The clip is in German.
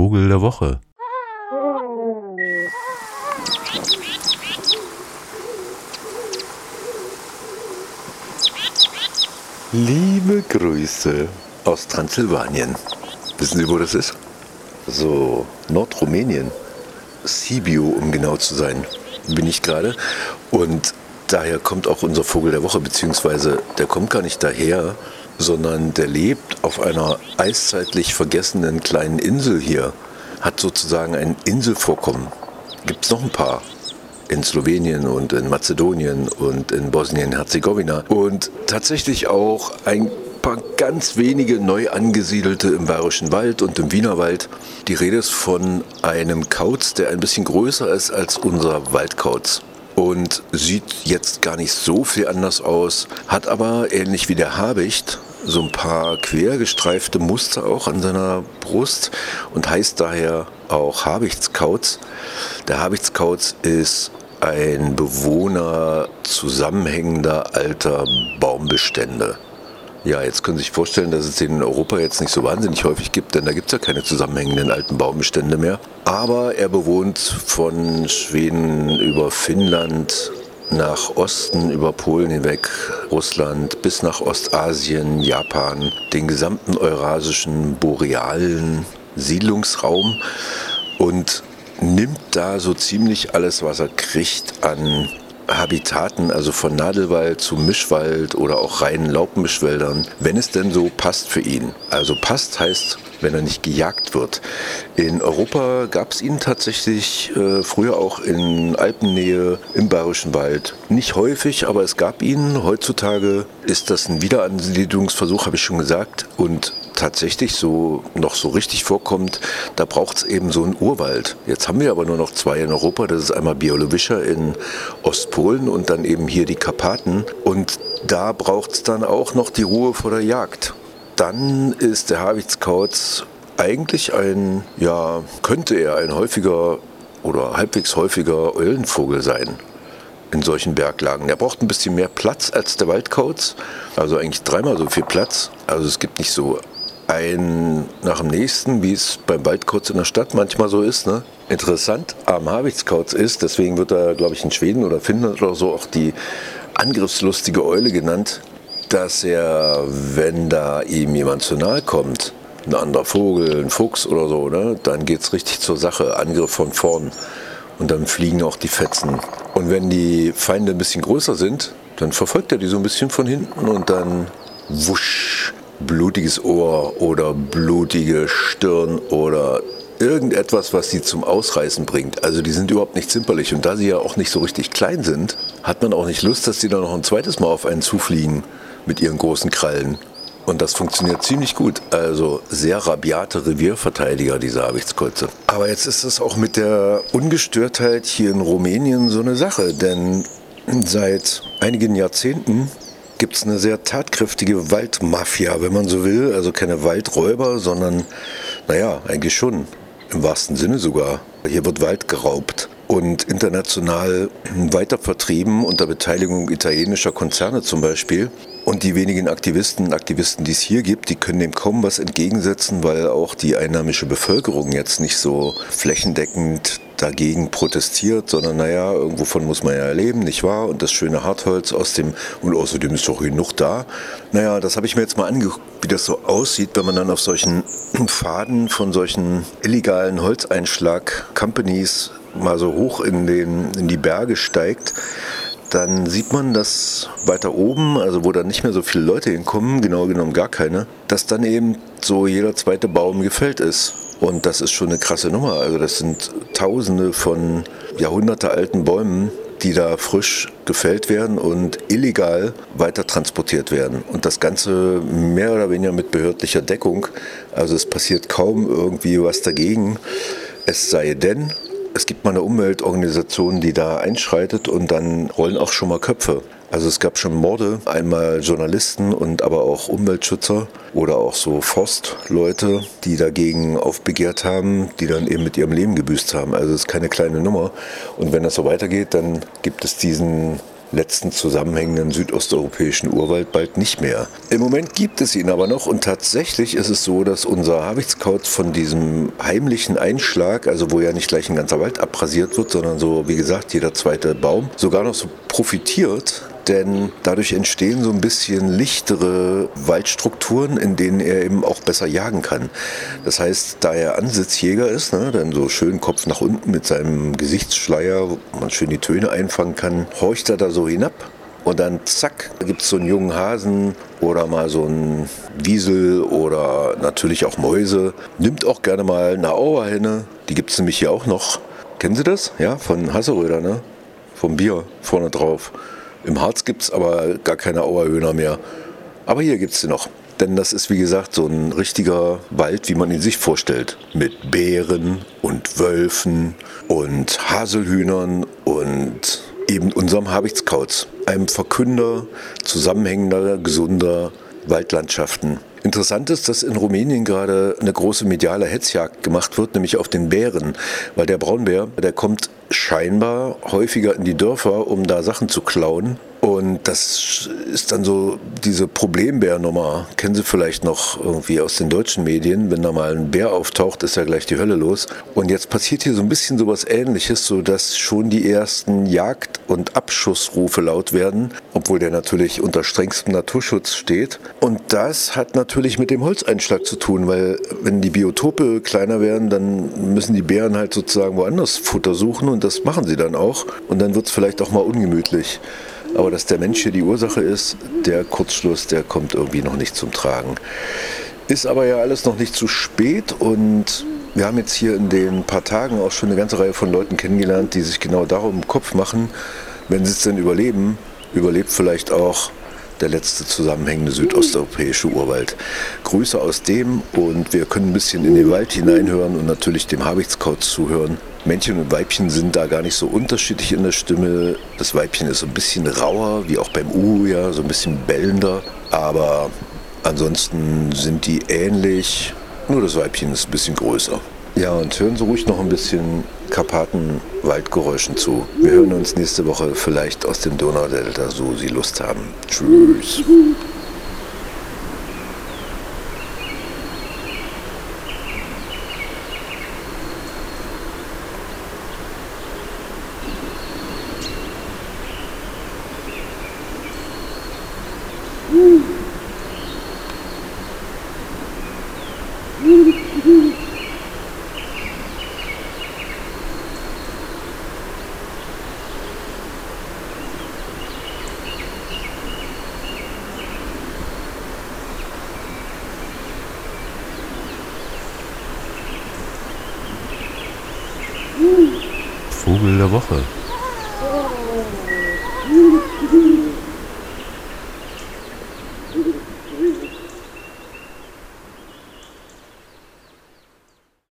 Vogel der Woche. Liebe Grüße aus Transsilvanien. Wissen Sie, wo das ist? So, Nordrumänien. Sibiu, um genau zu sein, bin ich gerade. Und daher kommt auch unser Vogel der Woche, beziehungsweise der kommt gar nicht daher, sondern der lebt auf einer eiszeitlich vergessenen kleinen Insel hier, hat sozusagen ein Inselvorkommen. Gibt es noch ein paar in Slowenien und in Mazedonien und in Bosnien-Herzegowina und tatsächlich auch ein paar ganz wenige neu angesiedelte im Bayerischen Wald und im Wienerwald. Die Rede ist von einem Kauz, der ein bisschen größer ist als unser Waldkauz und sieht jetzt gar nicht so viel anders aus, hat aber ähnlich wie der Habicht so ein paar quergestreifte Muster auch an seiner Brust und heißt daher auch Habichtskauz. Der Habichtskauz ist ein Bewohner zusammenhängender alter Baumbestände. Ja, jetzt können Sie sich vorstellen, dass es den in Europa jetzt nicht so wahnsinnig häufig gibt, denn da gibt es ja keine zusammenhängenden alten Baumbestände mehr. Aber er bewohnt von Schweden über Finnland nach Osten über Polen hinweg, Russland bis nach Ostasien, Japan, den gesamten eurasischen borealen Siedlungsraum und nimmt da so ziemlich alles, was er kriegt an Habitaten, also von Nadelwald zu Mischwald oder auch reinen Laubmischwäldern, wenn es denn so passt für ihn. Also passt heißt, wenn er nicht gejagt wird. In Europa gab es ihn tatsächlich äh, früher auch in Alpennähe im Bayerischen Wald. Nicht häufig, aber es gab ihn. Heutzutage ist das ein Wiederansiedlungsversuch, habe ich schon gesagt. Und tatsächlich so noch so richtig vorkommt, da braucht es eben so einen Urwald. Jetzt haben wir aber nur noch zwei in Europa. Das ist einmal Bialowischer in Ostpolen und dann eben hier die Karpaten. Und da braucht es dann auch noch die Ruhe vor der Jagd. Dann ist der Habichtskauz eigentlich ein, ja, könnte er ein häufiger oder halbwegs häufiger Eulenvogel sein in solchen Berglagen. Er braucht ein bisschen mehr Platz als der Waldkauz, also eigentlich dreimal so viel Platz. Also es gibt nicht so ein nach dem nächsten, wie es beim Waldkauz in der Stadt manchmal so ist. Ne? Interessant am Habichtskauz ist, deswegen wird er, glaube ich, in Schweden oder Finnland oder so auch die angriffslustige Eule genannt, dass er, wenn da ihm jemand zu nahe kommt, ein anderer Vogel, ein Fuchs oder so, ne, dann geht es richtig zur Sache. Angriff von vorn. Und dann fliegen auch die Fetzen. Und wenn die Feinde ein bisschen größer sind, dann verfolgt er die so ein bisschen von hinten und dann wusch, blutiges Ohr oder blutige Stirn oder irgendetwas, was sie zum Ausreißen bringt. Also die sind überhaupt nicht zimperlich. Und da sie ja auch nicht so richtig klein sind, hat man auch nicht Lust, dass sie dann noch ein zweites Mal auf einen zufliegen mit ihren großen Krallen. Und das funktioniert ziemlich gut. Also sehr rabiate Revierverteidiger, diese Habichtskreuze. Aber jetzt ist es auch mit der Ungestörtheit hier in Rumänien so eine Sache. Denn seit einigen Jahrzehnten gibt es eine sehr tatkräftige Waldmafia, wenn man so will. Also keine Waldräuber, sondern, naja, eigentlich schon. Im wahrsten Sinne sogar. Hier wird Wald geraubt und international weiter vertrieben unter Beteiligung italienischer Konzerne zum Beispiel. Und die wenigen Aktivisten und Aktivisten, die es hier gibt, die können dem kaum was entgegensetzen, weil auch die einheimische Bevölkerung jetzt nicht so flächendeckend dagegen protestiert, sondern naja, irgendwovon muss man ja leben, nicht wahr? Und das schöne Hartholz aus dem, und außerdem ist doch genug da. Naja, das habe ich mir jetzt mal angeguckt, wie das so aussieht, wenn man dann auf solchen Pfaden von solchen illegalen Holzeinschlag-Companies mal so hoch in, den, in die Berge steigt dann sieht man, dass weiter oben, also wo dann nicht mehr so viele Leute hinkommen, genau genommen gar keine, dass dann eben so jeder zweite Baum gefällt ist. Und das ist schon eine krasse Nummer. Also das sind Tausende von jahrhundertealten Bäumen, die da frisch gefällt werden und illegal weiter transportiert werden. Und das Ganze mehr oder weniger mit behördlicher Deckung. Also es passiert kaum irgendwie was dagegen. Es sei denn, es gibt mal eine Umweltorganisation, die da einschreitet und dann rollen auch schon mal Köpfe. Also es gab schon Morde, einmal Journalisten und aber auch Umweltschützer oder auch so Forstleute, die dagegen aufbegehrt haben, die dann eben mit ihrem Leben gebüßt haben. Also es ist keine kleine Nummer. Und wenn das so weitergeht, dann gibt es diesen letzten zusammenhängenden südosteuropäischen Urwald bald nicht mehr. Im Moment gibt es ihn aber noch und tatsächlich ist es so, dass unser Habichtskauz von diesem heimlichen Einschlag, also wo ja nicht gleich ein ganzer Wald abrasiert wird, sondern so, wie gesagt, jeder zweite Baum, sogar noch so profitiert denn dadurch entstehen so ein bisschen lichtere Waldstrukturen, in denen er eben auch besser jagen kann. Das heißt, da er Ansitzjäger ist, ne, dann so schön Kopf nach unten mit seinem Gesichtsschleier, wo man schön die Töne einfangen kann, horcht er da so hinab und dann zack, gibt es so einen jungen Hasen oder mal so einen Wiesel oder natürlich auch Mäuse. Nimmt auch gerne mal eine Auerhenne, die gibt es nämlich hier auch noch. Kennen Sie das? Ja, von Hasseröder, ne? Vom Bier vorne drauf. Im Harz gibt es aber gar keine Auerhöhner mehr. Aber hier gibt es sie noch. Denn das ist wie gesagt so ein richtiger Wald, wie man ihn sich vorstellt. Mit Bären und Wölfen und Haselhühnern und eben unserem Habichtskauz. Einem Verkünder zusammenhängender, gesunder Waldlandschaften. Interessant ist, dass in Rumänien gerade eine große mediale Hetzjagd gemacht wird, nämlich auf den Bären, weil der Braunbär, der kommt scheinbar häufiger in die Dörfer, um da Sachen zu klauen und das ist dann so diese Problembär-Nummer. Kennen Sie vielleicht noch irgendwie aus den deutschen Medien. Wenn da mal ein Bär auftaucht, ist ja gleich die Hölle los. Und jetzt passiert hier so ein bisschen sowas ähnliches, sodass schon die ersten Jagd- und Abschussrufe laut werden, obwohl der natürlich unter strengstem Naturschutz steht. Und das hat natürlich mit dem Holzeinschlag zu tun, weil wenn die Biotope kleiner werden, dann müssen die Bären halt sozusagen woanders Futter suchen und das machen sie dann auch. Und dann wird es vielleicht auch mal ungemütlich. Aber dass der Mensch hier die Ursache ist, der Kurzschluss, der kommt irgendwie noch nicht zum Tragen. Ist aber ja alles noch nicht zu spät und wir haben jetzt hier in den paar Tagen auch schon eine ganze Reihe von Leuten kennengelernt, die sich genau darum im Kopf machen, wenn sie es denn überleben, überlebt vielleicht auch der letzte zusammenhängende südosteuropäische Urwald. Grüße aus dem und wir können ein bisschen in den Wald hineinhören und natürlich dem Habichtskauz zuhören. Männchen und Weibchen sind da gar nicht so unterschiedlich in der Stimme. Das Weibchen ist so ein bisschen rauer, wie auch beim Uhu, ja, so ein bisschen bellender. Aber ansonsten sind die ähnlich, nur das Weibchen ist ein bisschen größer. Ja, und hören Sie ruhig noch ein bisschen Karpatenwaldgeräuschen zu. Wir hören uns nächste Woche vielleicht aus dem Donaudelta, so Sie Lust haben. Tschüss. Vogel der Woche.